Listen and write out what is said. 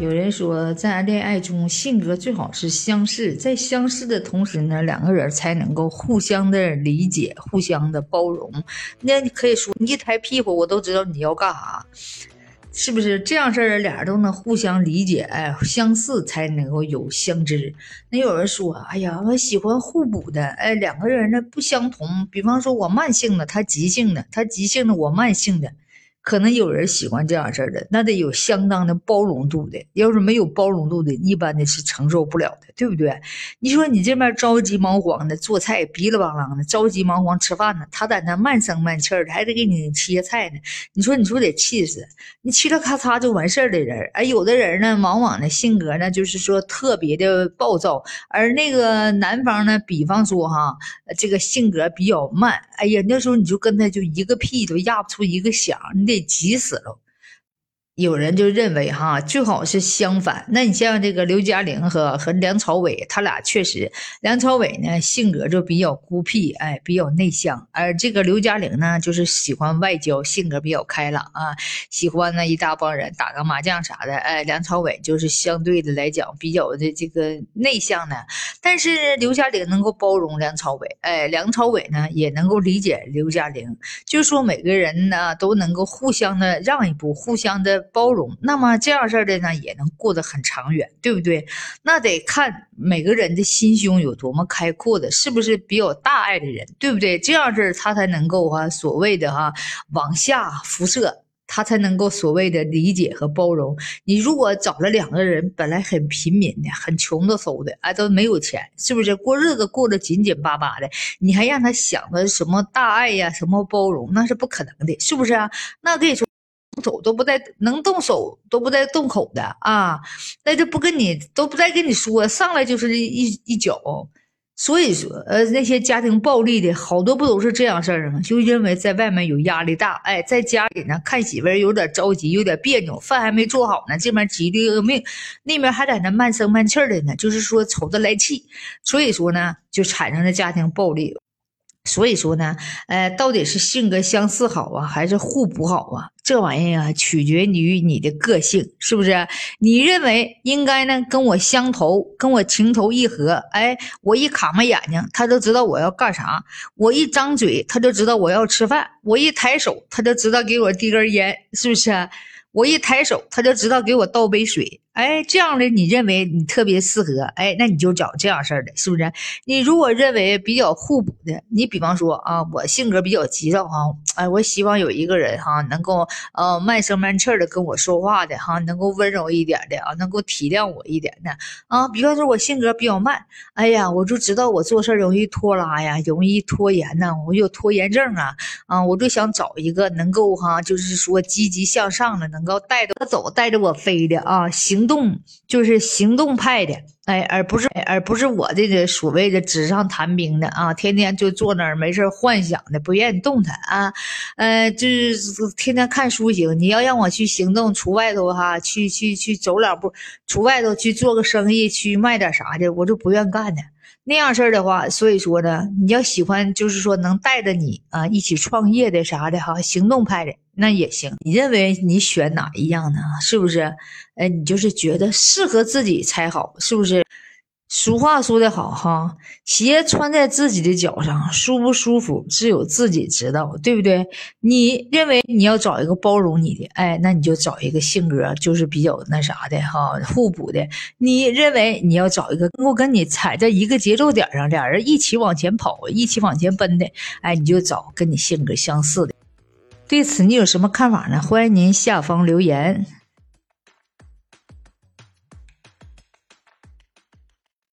有人说，在恋爱中，性格最好是相似，在相似的同时呢，两个人才能够互相的理解、互相的包容。那你可以说，你一抬屁股，我都知道你要干啥，是不是这样事儿？俩人都能互相理解，哎，相似才能够有相知。那有人说，哎呀，我喜欢互补的，哎，两个人呢不相同。比方说，我慢性的，他急性的，他急性的，我慢性的。可能有人喜欢这样式的，那得有相当的包容度的。要是没有包容度的，一般的是承受不了的，对不对？你说你这边着急忙慌的做菜，逼了邦啷的，着急忙慌吃饭呢，他在那慢声慢气儿的，还得给你切菜呢。你说，你说得气死！你嘁哩咔嚓就完事儿的人，哎，有的人呢，往往呢性格呢，就是说特别的暴躁，而那个男方呢，比方说哈，这个性格比较慢，哎呀，那时候你就跟他就一个屁都压不出一个响，你。被急死了。有人就认为哈，最好是相反。那你像这个刘嘉玲和和梁朝伟，他俩确实，梁朝伟呢性格就比较孤僻，哎，比较内向；而这个刘嘉玲呢，就是喜欢外交，性格比较开朗啊，喜欢呢一大帮人打个麻将啥的。哎，梁朝伟就是相对的来讲比较的这个内向的，但是刘嘉玲能够包容梁朝伟，哎，梁朝伟呢也能够理解刘嘉玲，就说每个人呢都能够互相的让一步，互相的。包容，那么这样式儿的呢，也能过得很长远，对不对？那得看每个人的心胸有多么开阔的，是不是比较大爱的人，对不对？这样式儿他才能够哈，所谓的哈往下辐射，他才能够所谓的理解和包容。你如果找了两个人本来很平民的，很穷的嗖的，哎，都没有钱，是不是过日子过得紧紧巴巴的？你还让他想的什么大爱呀，什么包容，那是不可能的，是不是啊？那可以说。手都不带能动手都不带动口的啊，那就不跟你都不带跟你说，上来就是一一脚。所以说，呃，那些家庭暴力的好多不都是这样事儿吗？就因为在外面有压力大，哎，在家里呢看媳妇儿有点着急，有点别扭，饭还没做好呢，这边急的要命，那边还在那慢声慢气的呢，就是说瞅着来气。所以说呢，就产生了家庭暴力。所以说呢，呃，到底是性格相似好啊，还是互补好啊？这玩意儿啊，取决于你的个性，是不是？你认为应该呢，跟我相投，跟我情投意合。哎，我一卡嘛眼睛，他就知道我要干啥；我一张嘴，他就知道我要吃饭；我一抬手，他就知道给我递根烟，是不是？我一抬手，他就知道给我倒杯水。哎，这样的你认为你特别适合，哎，那你就找这样事儿的，是不是？你如果认为比较互补的，你比方说啊，我性格比较急躁哈，哎，我希望有一个人哈，能够呃慢声慢气的跟我说话的哈，能够温柔一点的啊，能够体谅我一点的啊。比方说，我性格比较慢，哎呀，我就知道我做事容易拖拉呀，容易拖延呐，我有拖延症啊啊，我就想找一个能够哈，就是说积极向上的，能够带着我走，带着我飞的啊，行。行动就是行动派的，哎，而不是而不是我这个所谓的纸上谈兵的啊，天天就坐那儿没事幻想的，不愿意动弹啊，呃，就是天天看书行。你要让我去行动，出外头哈，去去去走两步，出外头去做个生意，去卖点啥的，我就不愿干的。那样事儿的话，所以说呢，你要喜欢就是说能带着你啊一起创业的啥的哈，行动派的那也行。你认为你选哪一样呢？是不是？哎，你就是觉得适合自己才好，是不是？俗话说得好哈，鞋穿在自己的脚上舒不舒服，只有自己知道，对不对？你认为你要找一个包容你的，哎，那你就找一个性格就是比较那啥的哈，互补的。你认为你要找一个能够跟你踩在一个节奏点上，俩人一起往前跑，一起往前奔的，哎，你就找跟你性格相似的。对此你有什么看法呢？欢迎您下方留言。